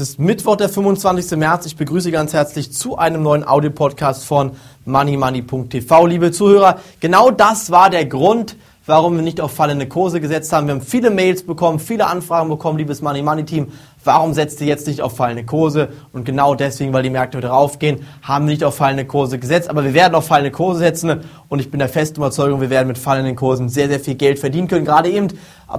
ist Mittwoch, der 25. März. Ich begrüße ganz herzlich zu einem neuen Audio-Podcast von moneymoney.tv. Liebe Zuhörer, genau das war der Grund, warum wir nicht auf fallende Kurse gesetzt haben. Wir haben viele Mails bekommen, viele Anfragen bekommen, liebes Money Money Team. Warum setzt ihr jetzt nicht auf fallende Kurse? Und genau deswegen, weil die Märkte wieder raufgehen, haben wir nicht auf fallende Kurse gesetzt. Aber wir werden auf fallende Kurse setzen. Und ich bin der festen Überzeugung, wir werden mit fallenden Kursen sehr, sehr viel Geld verdienen können. Gerade eben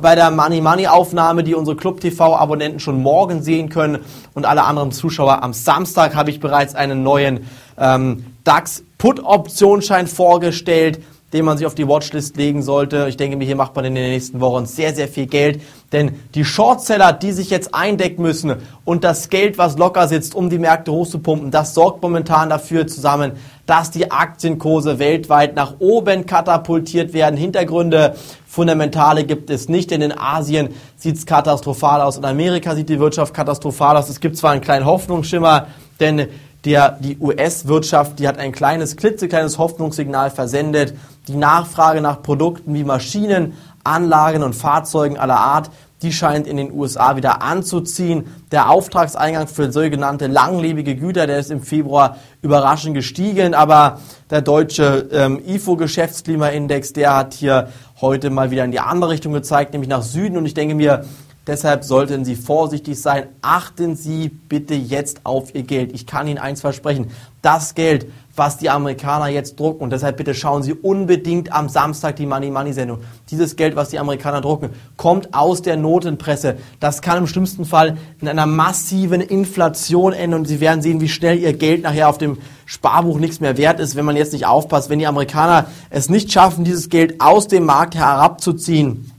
bei der Money Money Aufnahme, die unsere Club TV Abonnenten schon morgen sehen können. Und alle anderen Zuschauer am Samstag habe ich bereits einen neuen ähm, DAX Put Optionsschein vorgestellt den man sich auf die Watchlist legen sollte. Ich denke mir, hier macht man in den nächsten Wochen sehr, sehr viel Geld. Denn die Shortseller, die sich jetzt eindecken müssen und das Geld, was locker sitzt, um die Märkte hochzupumpen, das sorgt momentan dafür zusammen, dass die Aktienkurse weltweit nach oben katapultiert werden. Hintergründe, fundamentale gibt es nicht, denn in Asien sieht es katastrophal aus. In Amerika sieht die Wirtschaft katastrophal aus. Es gibt zwar einen kleinen Hoffnungsschimmer, denn der, die US-Wirtschaft, die hat ein kleines, klitzekleines Hoffnungssignal versendet. Die Nachfrage nach Produkten wie Maschinen, Anlagen und Fahrzeugen aller Art, die scheint in den USA wieder anzuziehen. Der Auftragseingang für sogenannte langlebige Güter, der ist im Februar überraschend gestiegen, aber der deutsche ähm, IFO-Geschäftsklimaindex, der hat hier heute mal wieder in die andere Richtung gezeigt, nämlich nach Süden. Und ich denke mir, Deshalb sollten Sie vorsichtig sein. Achten Sie bitte jetzt auf Ihr Geld. Ich kann Ihnen eins versprechen. Das Geld, was die Amerikaner jetzt drucken, und deshalb bitte schauen Sie unbedingt am Samstag die Money Money Sendung. Dieses Geld, was die Amerikaner drucken, kommt aus der Notenpresse. Das kann im schlimmsten Fall in einer massiven Inflation enden und Sie werden sehen, wie schnell Ihr Geld nachher auf dem Sparbuch nichts mehr wert ist, wenn man jetzt nicht aufpasst. Wenn die Amerikaner es nicht schaffen, dieses Geld aus dem Markt herabzuziehen,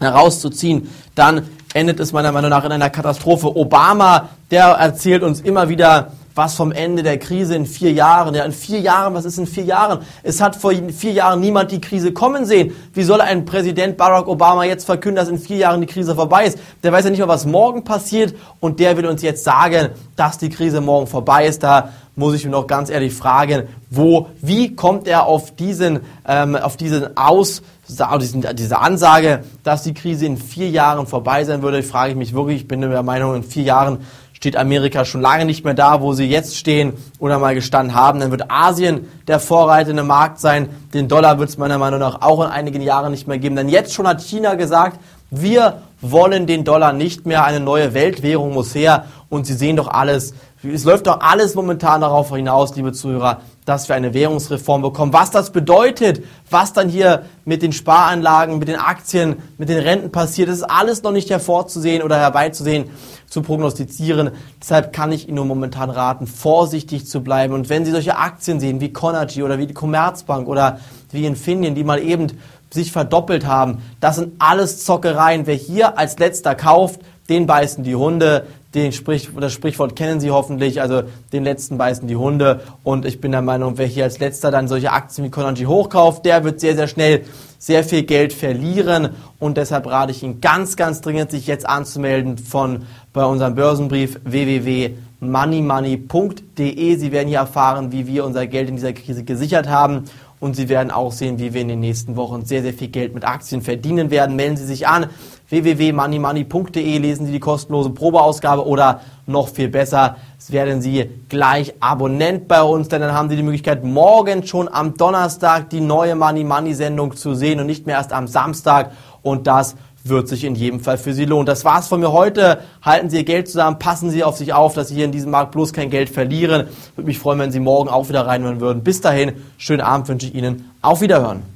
herauszuziehen, dann endet es meiner Meinung nach in einer Katastrophe. Obama, der erzählt uns immer wieder, was vom Ende der Krise in vier Jahren. Ja, in vier Jahren, was ist in vier Jahren? Es hat vor vier Jahren niemand die Krise kommen sehen. Wie soll ein Präsident Barack Obama jetzt verkünden, dass in vier Jahren die Krise vorbei ist? Der weiß ja nicht mal, was morgen passiert und der will uns jetzt sagen, dass die Krise morgen vorbei ist. Da muss ich mir noch ganz ehrlich fragen, wo, wie kommt er auf diesen, ähm, auf diesen Aus, diese Ansage, dass die Krise in vier Jahren vorbei sein würde, frage ich mich wirklich. Ich bin der Meinung, in vier Jahren steht Amerika schon lange nicht mehr da, wo sie jetzt stehen oder mal gestanden haben. Dann wird Asien der vorreitende Markt sein. Den Dollar wird es meiner Meinung nach auch in einigen Jahren nicht mehr geben. Denn jetzt schon hat China gesagt, wir wollen den Dollar nicht mehr. Eine neue Weltwährung muss her. Und Sie sehen doch alles, es läuft doch alles momentan darauf hinaus, liebe Zuhörer, dass wir eine Währungsreform bekommen. Was das bedeutet, was dann hier mit den Sparanlagen, mit den Aktien, mit den Renten passiert, das ist alles noch nicht hervorzusehen oder herbeizusehen, zu prognostizieren. Deshalb kann ich Ihnen nur momentan raten, vorsichtig zu bleiben. Und wenn Sie solche Aktien sehen wie Conergy oder wie die Commerzbank oder wie Infineon, die mal eben sich verdoppelt haben, das sind alles Zockereien. Wer hier als letzter kauft, den beißen die Hunde. Den Sprich, das Sprichwort kennen Sie hoffentlich, also den letzten beißen die Hunde. Und ich bin der Meinung, wer hier als letzter dann solche Aktien wie Conanji hochkauft, der wird sehr, sehr schnell sehr viel Geld verlieren. Und deshalb rate ich Ihnen ganz, ganz dringend, sich jetzt anzumelden von bei unserem Börsenbrief www.moneymoney.de. Sie werden hier erfahren, wie wir unser Geld in dieser Krise gesichert haben und Sie werden auch sehen, wie wir in den nächsten Wochen sehr, sehr viel Geld mit Aktien verdienen werden. Melden Sie sich an www.moneymoney.de, lesen Sie die kostenlose Probeausgabe oder noch viel besser, werden Sie gleich Abonnent bei uns, denn dann haben Sie die Möglichkeit, morgen schon am Donnerstag die neue Money Money Sendung zu sehen und nicht mehr erst am Samstag und das wird sich in jedem Fall für Sie lohnen. Das war's von mir heute. Halten Sie Ihr Geld zusammen, passen Sie auf sich auf, dass Sie hier in diesem Markt bloß kein Geld verlieren. Würde mich freuen, wenn Sie morgen auch wieder reinhören würden. Bis dahin, schönen Abend wünsche ich Ihnen. Auf Wiederhören.